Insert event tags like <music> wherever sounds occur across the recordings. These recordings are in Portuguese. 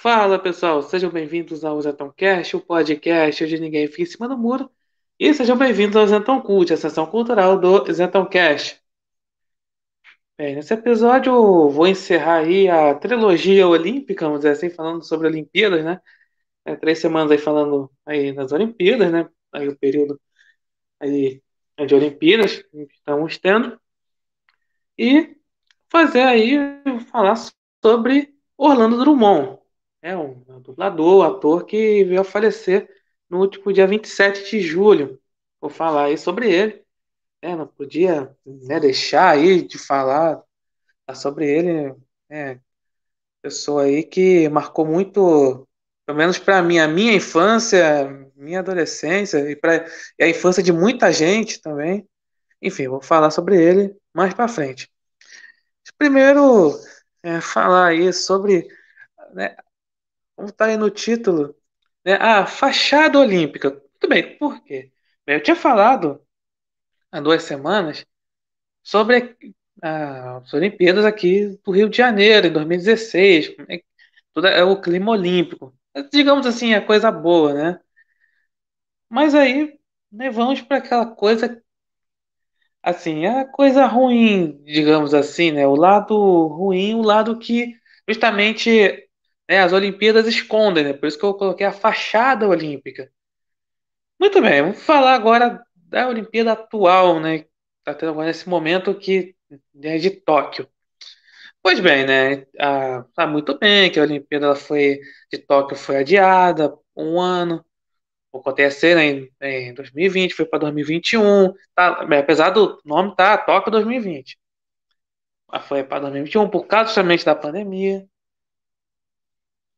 Fala pessoal, sejam bem-vindos ao Zetão Cast, o podcast onde ninguém fica em cima do muro. E sejam bem-vindos ao Zetão Cult, a sessão cultural do Zetão Cast. Bem, nesse episódio eu vou encerrar aí a trilogia olímpica, vamos dizer assim, falando sobre Olimpíadas, né? É, três semanas aí falando aí das Olimpíadas, né? Aí o período aí de Olimpíadas que estamos tendo. E fazer aí, falar sobre Orlando Drummond, é um dublador, ator que veio a falecer no último dia 27 de julho. Vou falar aí sobre ele. É, não podia né, deixar aí de falar sobre ele. É, pessoa aí que marcou muito, pelo menos para mim, a minha infância, minha adolescência e, pra, e a infância de muita gente também. Enfim, vou falar sobre ele mais para frente. Primeiro, é, falar aí sobre né, como está aí no título, né? A fachada olímpica. Muito bem, por quê? Bem, eu tinha falado há duas semanas sobre as Olimpíadas aqui do Rio de Janeiro, em 2016. É, tudo é o clima olímpico. Digamos assim, a coisa boa, né? Mas aí né, vamos para aquela coisa assim, a coisa ruim, digamos assim, né? O lado ruim, o lado que justamente né, as Olimpíadas escondem, né? Por isso que eu coloquei a fachada olímpica. Muito bem, vamos falar agora da Olimpíada atual, né? Está tendo agora nesse momento que é de Tóquio. Pois bem, né? Ah, tá muito bem que a Olimpíada foi de Tóquio foi adiada um ano. Vou acontecer né, em, em 2020, foi para 2021. Tá, apesar do nome tá Tóquio 2020. Mas foi para 2021 por causa justamente da pandemia.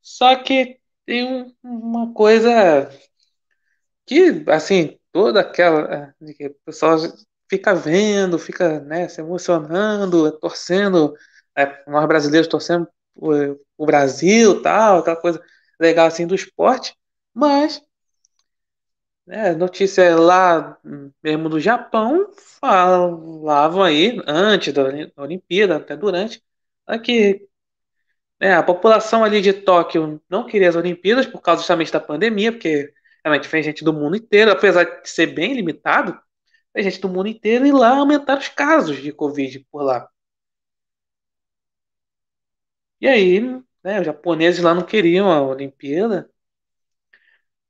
Só que tem um- uma coisa que, assim, toda aquela. que O pessoal fica vendo, fica, né, se emocionando, torcendo, eh, nós brasileiros torcendo o, Brasil, tal, aquela coisa legal assim do esporte, mas, né, notícia lá mesmo do Japão falavam aí, antes da Oli- da Olimpíada, até durante, né, que É, a população ali de Tóquio não queria as Olimpíadas por causa justamente da pandemia, porque realmente vem gente do mundo inteiro, apesar de ser bem limitado, vem gente do mundo inteiro e lá aumentaram os casos de Covid por lá. E aí, né, os japoneses lá não queriam a Olimpíada,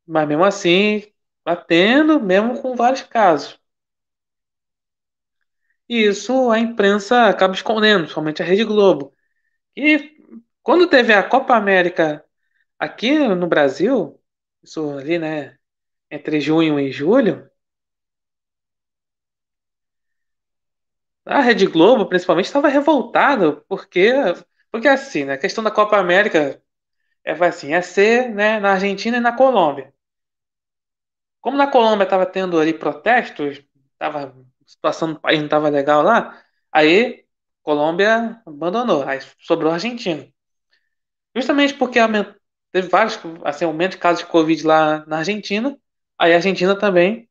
mas mesmo assim, batendo, mesmo com vários casos. E isso a imprensa acaba escondendo, somente a Rede Globo. E quando teve a Copa América aqui no Brasil, isso ali, né? entre junho e julho, a Rede Globo, principalmente, estava revoltada, porque, porque assim, né, a questão da Copa América é assim, é ser né, na Argentina e na Colômbia. Como na Colômbia estava tendo ali protestos, tava, a situação do país não estava legal lá, aí Colômbia abandonou, aí sobrou a Argentina. Justamente porque aument- teve vários assim, aumento de casos de Covid lá na Argentina, aí a Argentina também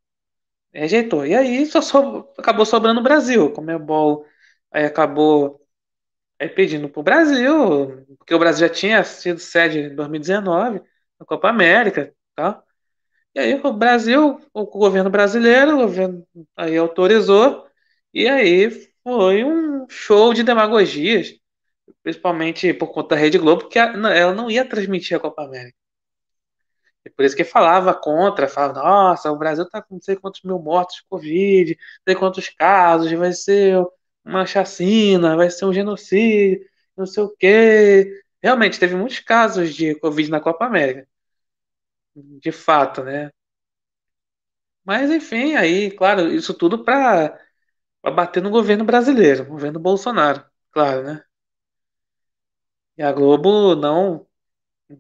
Rejeitou. E aí só so- acabou sobrando o Brasil. O Comebol aí acabou aí pedindo para o Brasil, porque o Brasil já tinha sido sede em 2019 na Copa América, tá? E aí o Brasil, o governo brasileiro, o governo aí autorizou, e aí foi um show de demagogias, principalmente por conta da Rede Globo, que ela não ia transmitir a Copa América. E por isso que falava contra, falava, nossa, o Brasil está com não sei quantos mil mortos de Covid, não sei quantos casos, vai ser uma chacina, vai ser um genocídio, não sei o quê. Realmente, teve muitos casos de Covid na Copa América, de fato, né? Mas, enfim, aí, claro, isso tudo para bater no governo brasileiro, no governo Bolsonaro, claro, né? E a Globo não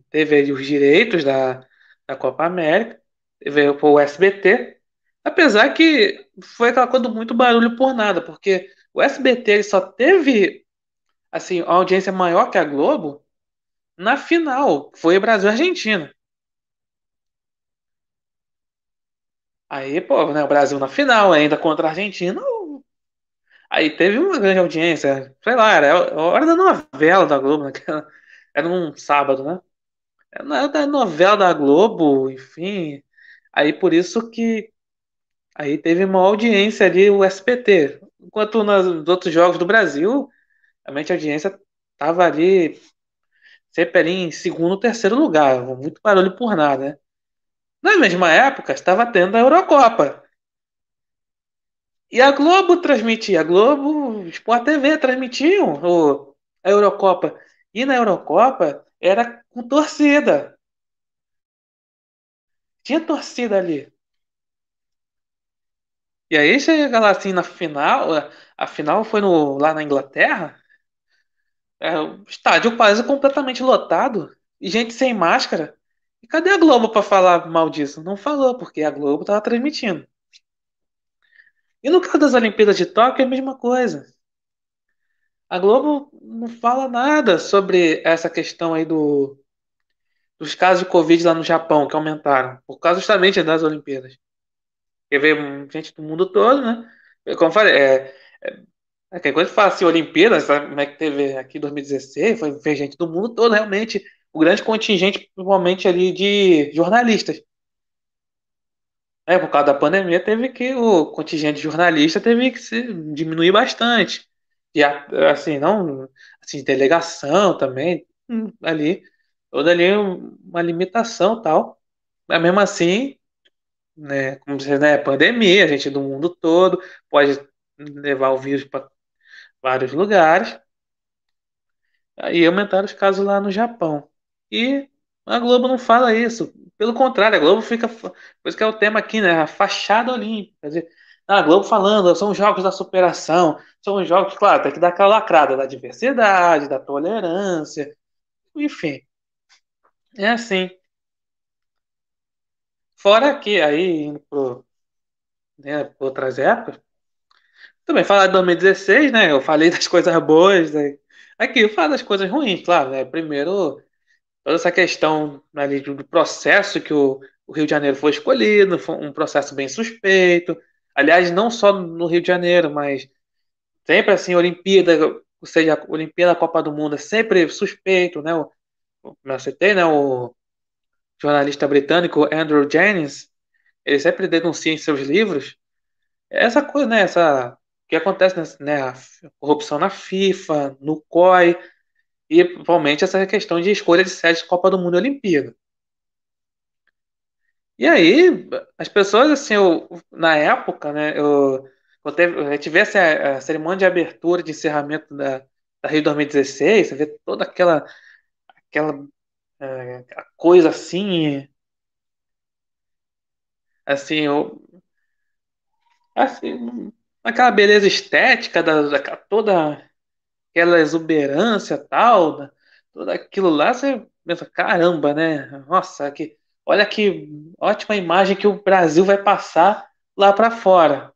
teve os direitos da, da Copa América, veio pro SBT, apesar que foi aquela coisa do muito barulho por nada, porque o SBT ele só teve assim uma audiência maior que a Globo na final, foi Brasil e Argentina. Aí, pô, né, o Brasil na final, ainda contra a Argentina, aí teve uma grande audiência, sei lá, era a hora da novela da Globo, que era era num sábado, né? Na- da novela da Globo, enfim. Aí por isso que aí teve uma audiência ali, o SBT. Enquanto nos outros jogos do Brasil, realmente a audiência tava ali sempre ali em segundo, terceiro lugar. Muito barulho por nada, né? Na mesma época, estava tendo a Eurocopa. E a Globo transmitia, a Globo, Sport TV transmitiam o, a Eurocopa. E na Eurocopa era com torcida. Tinha torcida ali. E aí chega lá assim na final, a final foi no, lá na Inglaterra, é, estádio quase completamente lotado e gente sem máscara. E cadê a Globo para falar mal disso? Não falou, porque a Globo estava transmitindo. E no caso das Olimpíadas de Tóquio é a mesma coisa. A Globo não fala nada sobre essa questão aí do, dos casos de Covid lá no Japão, que aumentaram, por causa justamente das Olimpíadas. Porque veio gente do mundo todo, né? Como eu falei, é, é, quando fala assim, Olimpíadas, sabe como é que teve aqui em 2016, foi, veio gente do mundo todo, realmente, o grande contingente, principalmente ali de jornalistas. É, por causa da pandemia, teve que o contingente de jornalista teve que se diminuir bastante. E assim, não, assim, delegação também, hum, ali, toda ali uma limitação tal. Mas mesmo assim, né, como você, né, pandemia, a gente do mundo todo pode levar o vírus para vários lugares. Aí aumentaram os casos lá no Japão. E a Globo não fala isso. Pelo contrário, a Globo fica. Por que é o tema aqui, né? A fachada olímpica. Quer dizer, a Globo falando, são os jogos da superação. São os jogos, claro, tem que dar aquela lacrada da diversidade, da tolerância. Enfim, é assim. Fora que aí, indo pro, né, outras épocas, também falar de 2016, né? Eu falei das coisas boas. Né? Aqui, eu falo das coisas ruins, claro, né? Primeiro. Toda essa questão ali do processo que o, o Rio de Janeiro foi escolhido, foi um processo bem suspeito. Aliás, não só no Rio de Janeiro, mas sempre assim, Olimpíada, ou seja, Olimpíada, Copa do Mundo, é sempre suspeito, né? O, eu citei, né? O jornalista britânico Andrew Jennings, ele sempre denuncia em seus livros essa coisa, né? Essa que acontece, né? A corrupção na FIFA, no COI, e principalmente essa questão de escolha de sede de Copa do Mundo e Olimpíada. E aí, as pessoas, assim, eu, na época, né, eu, eu teve, a gente vê essa, a cerimônia de abertura, de encerramento da, da Rio 2016, você vê toda aquela, aquela é, coisa assim, assim, eu, assim, aquela beleza estética, da, da- toda aquela exuberância tal, né, tudo aquilo lá, você pensa, caramba, né? Nossa, que, olha que ótima imagem que o Brasil vai passar lá para fora.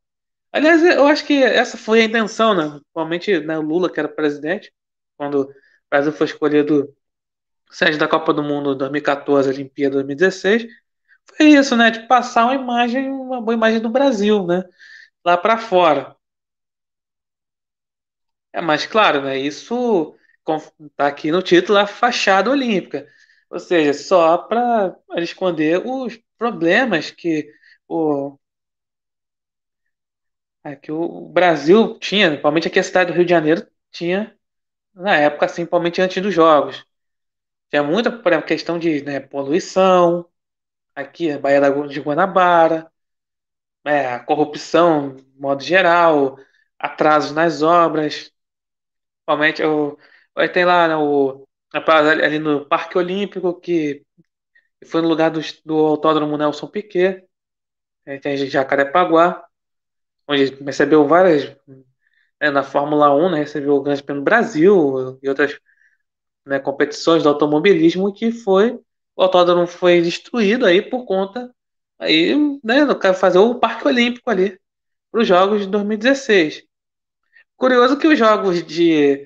Aliás, eu acho que essa foi a intenção, né? Principalmente né, o Lula, que era presidente, quando o Brasil foi escolhido sede da Copa do Mundo 2014, Olimpíada 2016, foi isso, né? De passar uma imagem, uma boa imagem do Brasil, né? Lá para fora. É, mas claro, né? Isso está aqui no título, a fachada olímpica. Ou seja, só para esconder os problemas que o, é, que o Brasil tinha, principalmente aqui a cidade do Rio de Janeiro, tinha na época, assim, principalmente antes dos jogos. Tinha muita questão de né, poluição, aqui, a Baía de Guanabara, é, a corrupção, de modo geral, atrasos nas obras. Principalmente, o, aí tem lá né, o, a parada ali no Parque Olímpico, que foi no lugar do, do Autódromo Nelson Piquet, tem Jacarepaguá, onde recebeu várias, né, na Fórmula 1, né, recebeu o Grande Prêmio Brasil e outras né, competições do automobilismo que foi o autódromo foi destruído aí por conta aí, né, eu fazer o Parque Olímpico ali para os Jogos de 2016. Curioso que os jogos de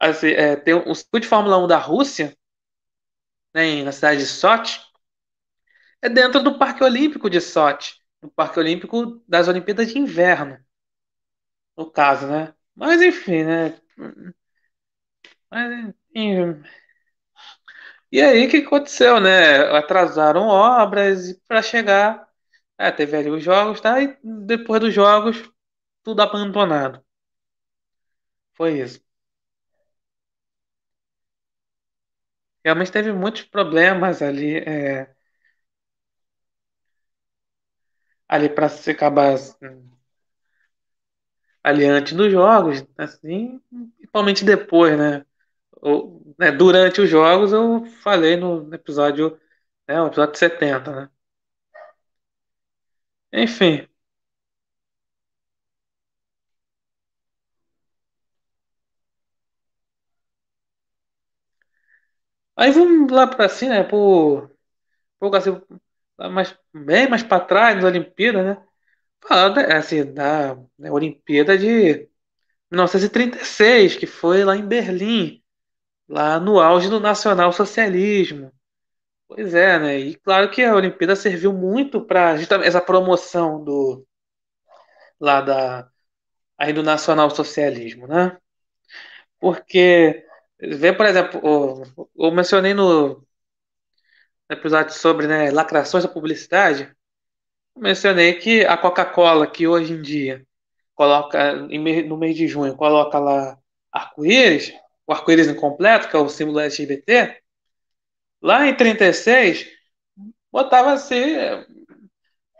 assim, é, tem o circuito de Fórmula 1 da Rússia, né, na cidade de Sochi, é dentro do Parque Olímpico de Sochi, no Parque Olímpico das Olimpíadas de Inverno, no caso, né? Mas enfim, né? Mas, enfim, E aí, o que aconteceu, né? Atrasaram obras para chegar. É, teve ali os jogos, tá? E depois dos jogos, tudo abandonado. Foi isso. Realmente teve muitos problemas ali, é, ali para se acabar assim, ali antes dos jogos, assim, principalmente depois, né? Ou, né, Durante os jogos eu falei no episódio, né, o episódio 70, né? Enfim. Aí vamos lá para cima, né? Por, por assim, mais, bem mais para trás, nas Olimpíadas, né? Falando, né, assim, da né, Olimpíada de 1936, que foi lá em Berlim, lá no auge do nacionalsocialismo. Pois é, né? E claro que a Olimpíada serviu muito para essa promoção do lá da aí do nacionalsocialismo, né? Porque vê, por exemplo, eu, mencionei no episódio sobre né, lacrações da publicidade, mencionei que a Coca-Cola, que hoje em dia coloca no mês de junho, coloca lá arco-íris, o arco-íris incompleto, que é o símbolo LGBT, lá em 36 botava assim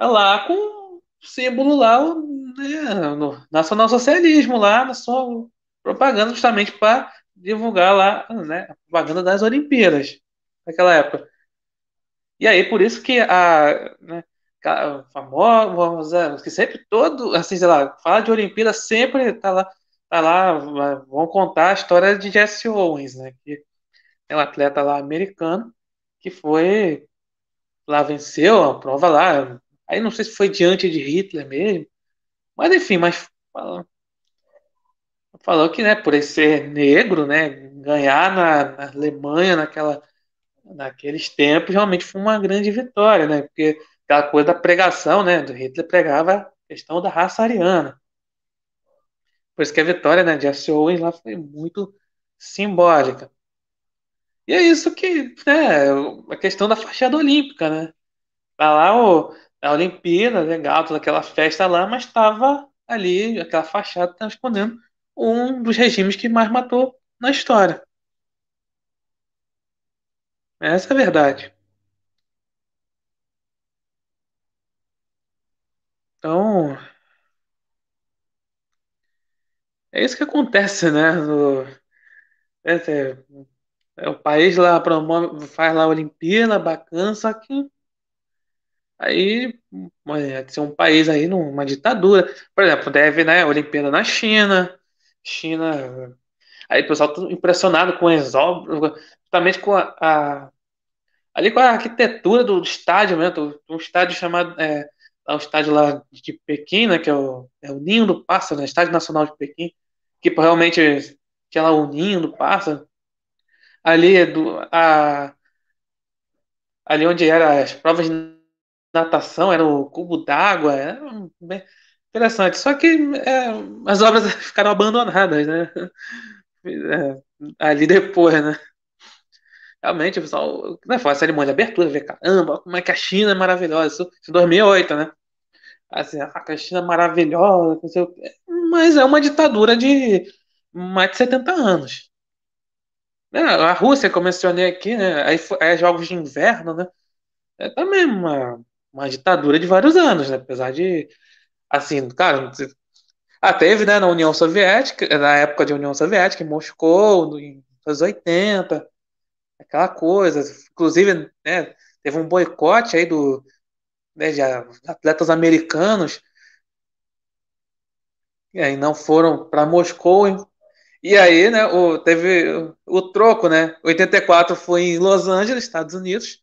lá com símbolo lá né, no nacionalsocialismo lá na sua propaganda justamente para divulgar lá né, a propaganda das Olimpíadas naquela época. E aí, por isso que a, né, a famosa, que sempre todo, assim, sei lá, fala de Olimpíada, sempre tá lá, tá lá, vão contar a história de Jesse Owens, né, que é um atleta lá americano, que foi, lá venceu a prova lá, aí não sei se foi diante de Hitler mesmo, mas enfim, mas falou, que, né, por ele ser negro, né, ganhar na, na Alemanha naquela naqueles tempos realmente foi uma grande vitória, né? Porque aquela coisa da pregação, né? Do Hitler pregava a questão da raça ariana. Por isso que a vitória né, de Jesse Owens lá foi muito simbólica. E é isso que, né, a questão da fachada olímpica, né? Tá lá o, a Olimpíada, legal, toda aquela festa lá, mas estava ali, aquela fachada escondendo um dos regimes que mais matou na história. Essa é a verdade. Então, é isso que acontece, né? No, é, é, é, o país lá promove, faz lá a Olimpíada, bacana, só que aí é, ser um país aí numa ditadura. Por exemplo, deve, né, a Olimpíada na China, China. Aí o pessoal tá impressionado com as obras, justamente com a, a ali com a arquitetura do estádio mesmo, um estádio chamado é, o estádio lá de Pequim, né, que é o, é o Ninho do Pássaro, né, Estádio Nacional de Pequim, que realmente tinha lá o Ninho do Pássaro. Ali é do, a, ali onde eram as provas de natação, era o cubo d'água, era interessante. Só que é, as obras <laughs> ficaram abandonadas, né? É, ali depois, né? Realmente, o pessoal, né, foi a cerimônia de abertura, ver, caramba, como é que a China é maravilhosa, isso, em 2008, né? Assim, a China é maravilhosa, mas é uma ditadura de mais de 70 anos. Né? A Rússia, como eu mencionei aqui, né? Aí é jogos de inverno, né? É também uma, uma ditadura de vários anos, né? Apesar de, assim, cara, ah, teve, né, na União Soviética, na época de União Soviética, em Moscou, nos anos 80, aquela coisa. Inclusive, né, teve um boicote aí do, né, de atletas americanos, e aí não foram para Moscou. E aí, né, o, teve o, o troco, né? 84 foi em Los Angeles, Estados Unidos.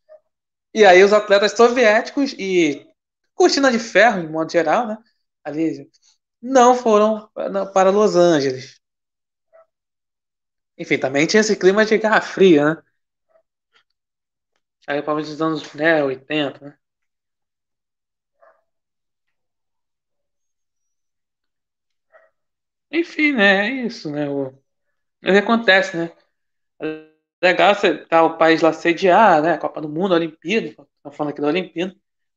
E aí os atletas soviéticos e cortina de ferro, em modo geral, né? Ali não foram para Los Angeles. Enfim, também tinha esse clima de Guerra Fria, né? Aí, para os anos né, 80, né? Enfim, né? É isso, né? O, que acontece, né? Legal você tá o país lá sediar, né? Copa do Mundo, Olimpíada, tá falando aqui da Olimpíada.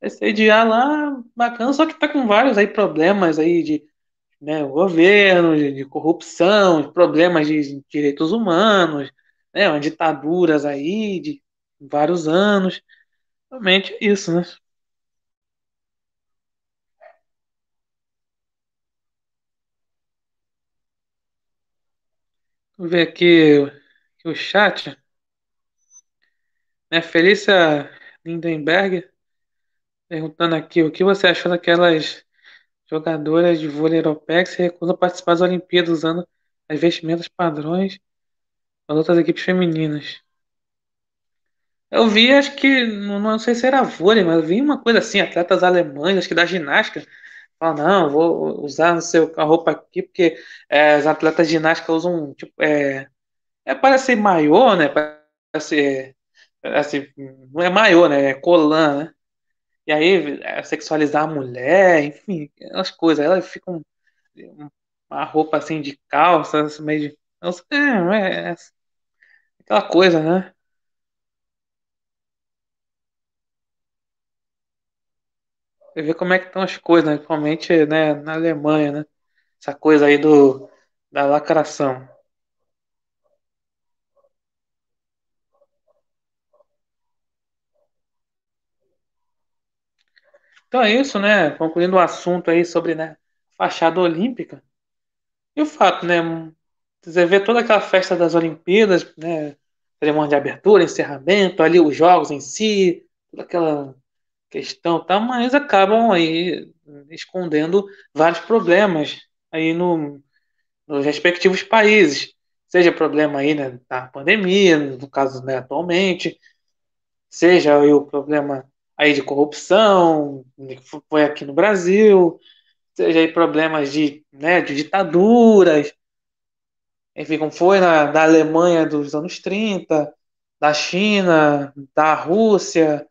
Sediar lá, bacana, só que tá com vários aí problemas aí de né, governo, de, de corrupção, de problemas de direitos humanos, né, ditaduras aí de vários anos. Realmente é isso, né? Vou ver aqui, aqui o chat, né? Felícia Lindenberg perguntando aqui o que você achou daquelas jogadoras de vôlei europeia que se recusam a participar das Olimpíadas usando as vestimentas padrões das outras equipes femininas. Eu vi, acho que, não, sei se era vôlei, mas eu vi uma coisa assim, atletas alemães, acho que da ginástica, falam, não, vou usar não sei, a roupa aqui, porque é, atletas de ginástica usam, tipo, é, é parece maiô, né, parece, assim, não é maiô, né, é colã, né, e aí é, sexualizar a mulher, enfim, as coisas, elas ficam uma roupa assim de calça, assim, meio de, é, é, é aquela coisa, né, Você vê como é que estão as coisas, né? principalmente, né, na Alemanha, né? Essa coisa aí do, da lacração. Então é isso, né? Concluindo o assunto aí sobre, né, fachada olímpica. E o fato, né? Você vê toda aquela festa das Olimpíadas, né? Cerimônia de abertura, encerramento, ali os jogos em si, toda aquela questão, tá? Mas acabam aí escondendo vários problemas aí no, nos respectivos países. Seja problema aí, né, da pandemia, no caso, né, atualmente, seja aí o problema aí de corrupção, foi aqui no Brasil, seja aí problemas de, né, de ditaduras, enfim, como foi na, da Alemanha dos anos 30, da China, da Rússia,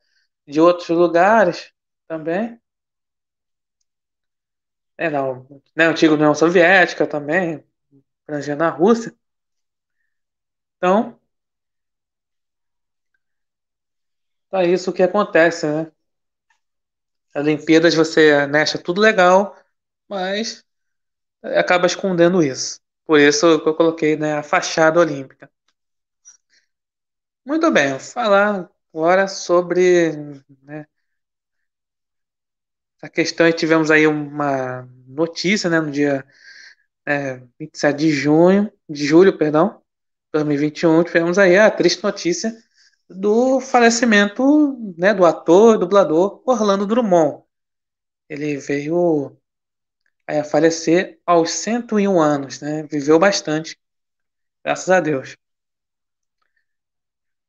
de outros lugares também. É, não, né, antiga União Soviética também, abrangendo a Rússia. Então, é isso que acontece, né? As Olimpíadas você né, acha tudo legal, mas acaba escondendo isso. Por isso eu coloquei né, a fachada olímpica. Muito bem, vou falar agora sobre né, a questão. Tivemos aí uma notícia né, no dia é, 27 de junho, de julho, perdão, 2021, tivemos aí a triste notícia do falecimento né, do ator e dublador Orlando Drummond. Ele veio a falecer aos 101 anos, né? Viveu bastante, graças a Deus.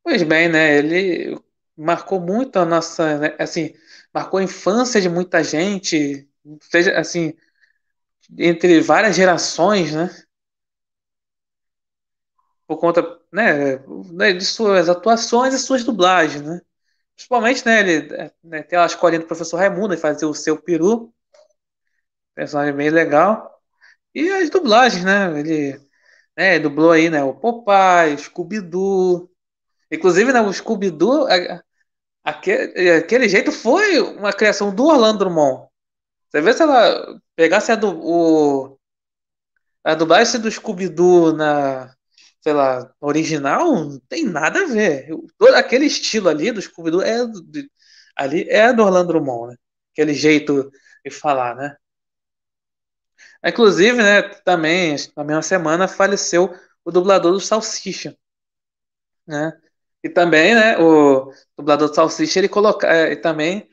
Pois bem, né? Ele marcou muito a nossa, né, assim, marcou a infância de muita gente, seja assim, entre várias gerações, né? Por conta, né, né, de suas atuações e suas dublagens, né? Principalmente, né, ele né, tem a escolinha do professor Raimundo e fazer o seu peru, personagem bem legal. E as dublagens, né? Ele né, dublou aí, né, o Popeye, Scooby-Doo. Inclusive, né, o Scooby-Doo, aquele, aquele jeito foi uma criação do Orlando Drummond. Você vê se ela pegasse a, do, o, a dublagem do Scooby-Doo na, sei lá, original, não tem nada a ver. Todo aquele estilo ali do Scooby-Doo é ali é do Orlando Drummond, né? Aquele jeito de falar, né? Inclusive, né, também, na mesma semana, faleceu o dublador do Salsicha, né? E também, né, o dublador do Salsicha, ele coloca, é, também,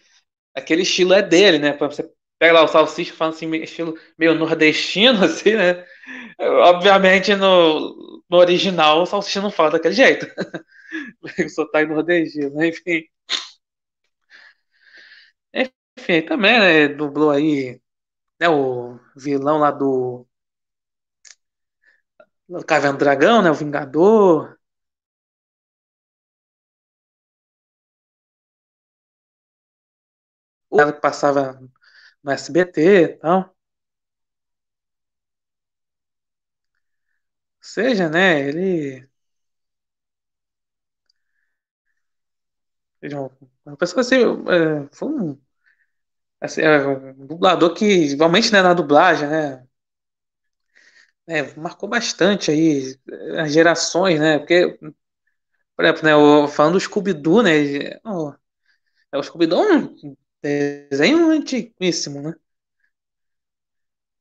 aquele estilo é dele, né? Você pega lá o Salsicha falando assim, estilo meio nordestino, <laughs> assim, né? Obviamente, no, no original, o Salsicha não fala daquele jeito. <laughs> o sotaque nordestino, né? Enfim. Enfim, também, né, dublou aí, né, o vilão lá do, do Caverna do Dragão, né, o Vingador. O cara que passava no SBT e tal. Seja, né, ele Uma pessoa assim, é, foi um, assim, é, um dublador que, igualmente, né, na dublagem, né, é, marcou bastante aí as gerações, né? Porque, por exemplo, né, falando do Scooby-Doo, né? O, Scooby-Doo é um desenho antiguíssimo, né?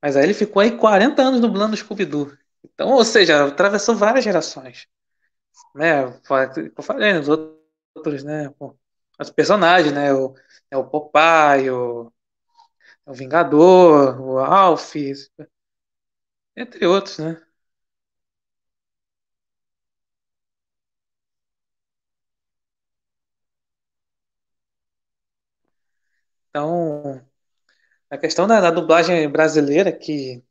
Mas aí ele ficou aí 40 anos dublando o Scooby-Doo. Então, ou seja, atravessou várias gerações. Né? Eu falei nos outros, né? Os personagens, né? O, é o Popeye, o, o Vingador, o Alf, entre outros, né? Então, a questão da, da dublagem brasileira, que,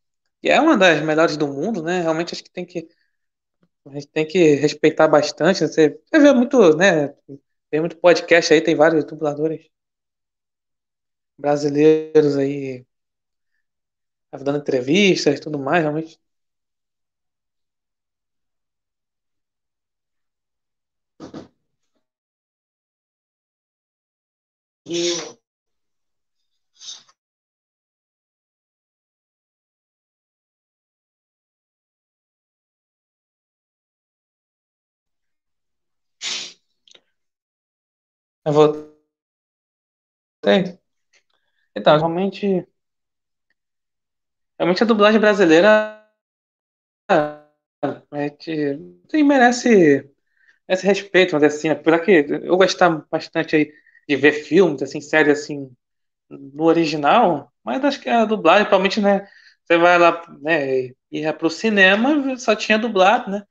que é uma das melhores do mundo, né? Realmente acho que tem que a gente tem que respeitar bastante. Você, você vê muito, né? Tem muito podcast aí, tem vários dubladores brasileiros aí dando entrevistas e tudo mais, realmente. Eu vou. Então, realmente, realmente a dublagem brasileira é, te, tem, merece esse respeito, mas assim, apesar que eu gostava bastante aí de ver filmes, assim, séries assim, no original, mas acho que a dublagem, provavelmente, né? Você vai lá, né, ia pro cinema, só tinha dublado, né?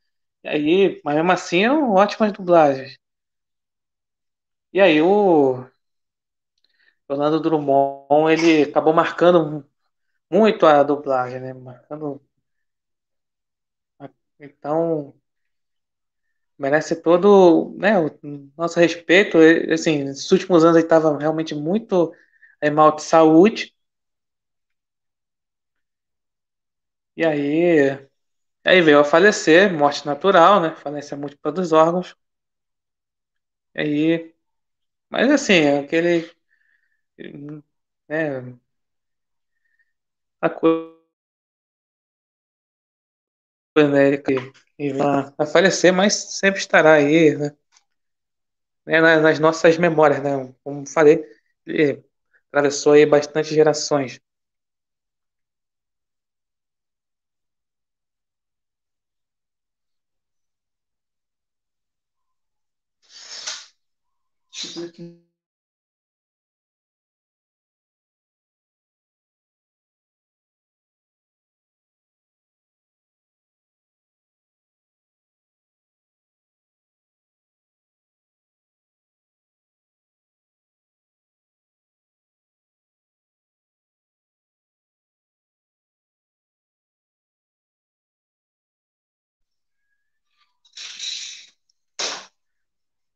E aí, mas mesmo assim, ótimas dublagens. E aí, o Orlando Drummond, ele acabou marcando muito a dublagem, né? Marcando. Então, merece todo, né, o nosso respeito. Assim, nesses últimos anos ele estava realmente muito é, mal de saúde. E aí, aí veio a falecer, morte natural, né? Falência múltipla dos órgãos. E aí, mas assim, aquele, né, a coisa, né, que que vai falecer, mas sempre estará aí, né, né, nas nossas memórias, né? Como falei, ele atravessou aí bastante gerações.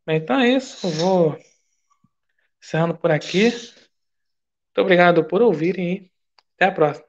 Então é isso, eu vou encerrando por aqui. Muito obrigado por ouvirem e até a próxima.